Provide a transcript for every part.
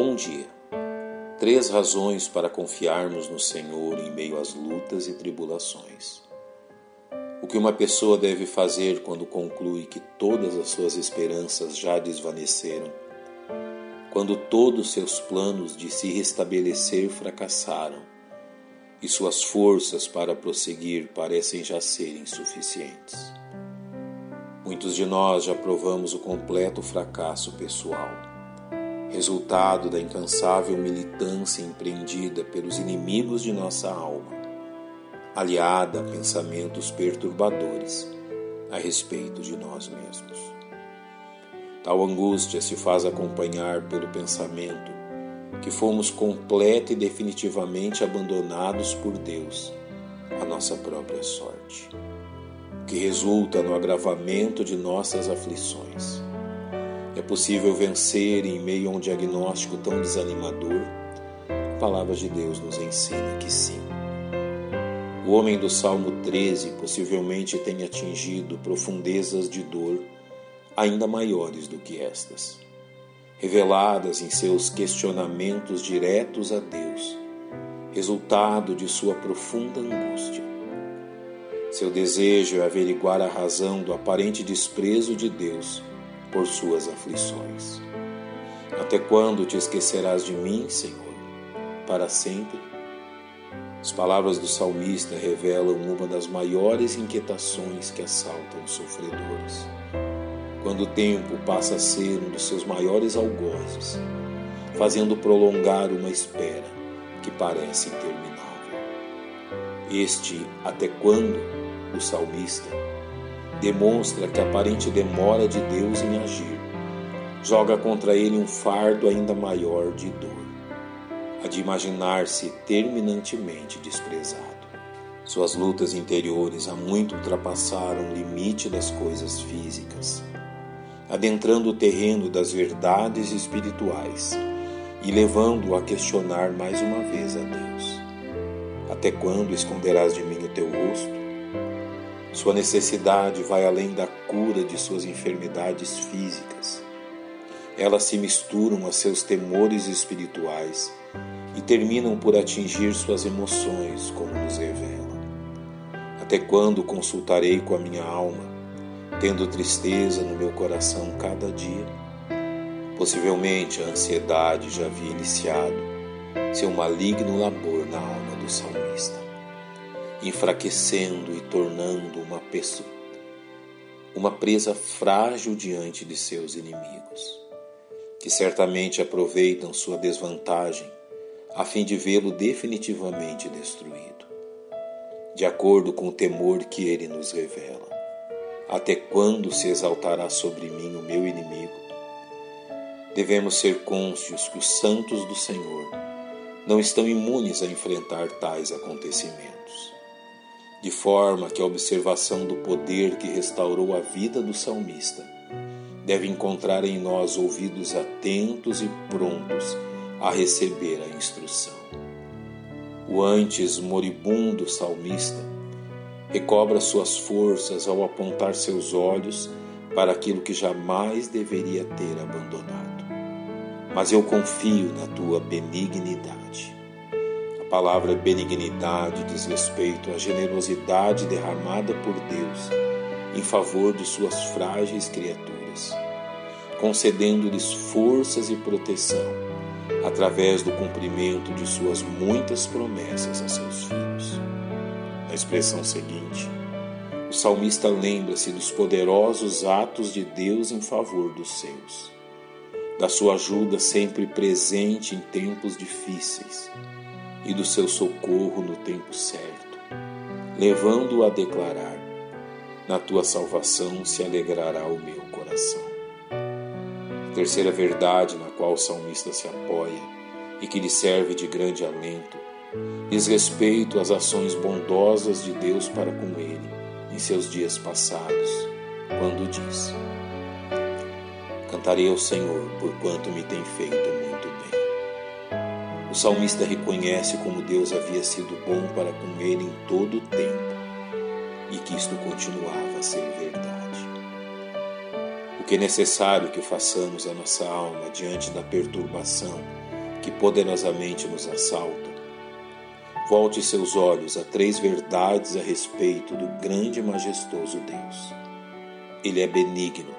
Bom dia. Três razões para confiarmos no Senhor em meio às lutas e tribulações. O que uma pessoa deve fazer quando conclui que todas as suas esperanças já desvaneceram, quando todos seus planos de se restabelecer fracassaram e suas forças para prosseguir parecem já serem insuficientes. Muitos de nós já provamos o completo fracasso pessoal resultado da incansável militância empreendida pelos inimigos de nossa alma, aliada a pensamentos perturbadores a respeito de nós mesmos. Tal angústia se faz acompanhar pelo pensamento que fomos completa e definitivamente abandonados por Deus à nossa própria sorte, que resulta no agravamento de nossas aflições é possível vencer em meio a um diagnóstico tão desanimador? A palavra de Deus nos ensina que sim. O homem do Salmo 13 possivelmente tenha atingido profundezas de dor ainda maiores do que estas, reveladas em seus questionamentos diretos a Deus, resultado de sua profunda angústia. Seu desejo é averiguar a razão do aparente desprezo de Deus por suas aflições. Até quando te esquecerás de mim, Senhor? Para sempre? As palavras do salmista revelam uma das maiores inquietações que assaltam os sofredores. Quando o tempo passa a ser um dos seus maiores algozes, fazendo prolongar uma espera que parece interminável. Este até quando o salmista demonstra que a aparente demora de Deus em agir joga contra ele um fardo ainda maior de dor, a de imaginar-se terminantemente desprezado. Suas lutas interiores há muito ultrapassaram o limite das coisas físicas, adentrando o terreno das verdades espirituais e levando-o a questionar mais uma vez a Deus. Até quando esconderás de mim o teu rosto? Sua necessidade vai além da cura de suas enfermidades físicas. Elas se misturam a seus temores espirituais e terminam por atingir suas emoções, como nos revela. Até quando consultarei com a minha alma, tendo tristeza no meu coração cada dia? Possivelmente a ansiedade já havia iniciado seu maligno labor na alma do salmista enfraquecendo e tornando uma pessoa uma presa frágil diante de seus inimigos, que certamente aproveitam sua desvantagem a fim de vê-lo definitivamente destruído. De acordo com o temor que ele nos revela, até quando se exaltará sobre mim o meu inimigo? Devemos ser cônscios que os santos do Senhor não estão imunes a enfrentar tais acontecimentos de forma que a observação do poder que restaurou a vida do salmista deve encontrar em nós ouvidos atentos e prontos a receber a instrução. O antes moribundo salmista recobra suas forças ao apontar seus olhos para aquilo que jamais deveria ter abandonado. Mas eu confio na tua benignidade palavra benignidade diz respeito à generosidade derramada por Deus em favor de suas frágeis criaturas, concedendo-lhes forças e proteção através do cumprimento de suas muitas promessas a seus filhos. Na expressão seguinte, o salmista lembra-se dos poderosos atos de Deus em favor dos seus, da sua ajuda sempre presente em tempos difíceis e do seu socorro no tempo certo, levando-o a declarar: Na tua salvação se alegrará o meu coração. A terceira verdade na qual o salmista se apoia e que lhe serve de grande alento diz respeito às ações bondosas de Deus para com ele em seus dias passados, quando diz: Cantarei ao Senhor por quanto me tem feito o salmista reconhece como Deus havia sido bom para com ele em todo o tempo e que isto continuava a ser verdade. O que é necessário que façamos a nossa alma diante da perturbação poderosamente nos assalta, volte seus olhos a três verdades a respeito do grande e majestoso Deus. Ele é benigno,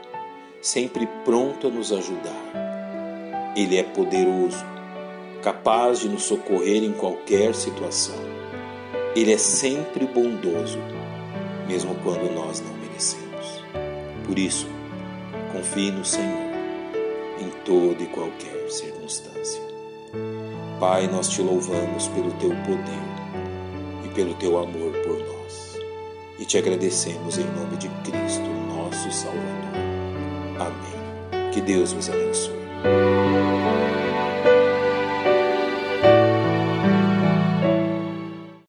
sempre pronto a nos ajudar. Ele é poderoso, capaz de nos socorrer em qualquer situação. Ele é sempre bondoso, mesmo quando nós não merecemos. Por isso, confie no Senhor em toda e qualquer circunstância. Pai, nós te louvamos pelo teu poder e pelo teu amor por nós. E te agradecemos em nome de Cristo, nosso Salvador. Amém. Que Deus vos abençoe.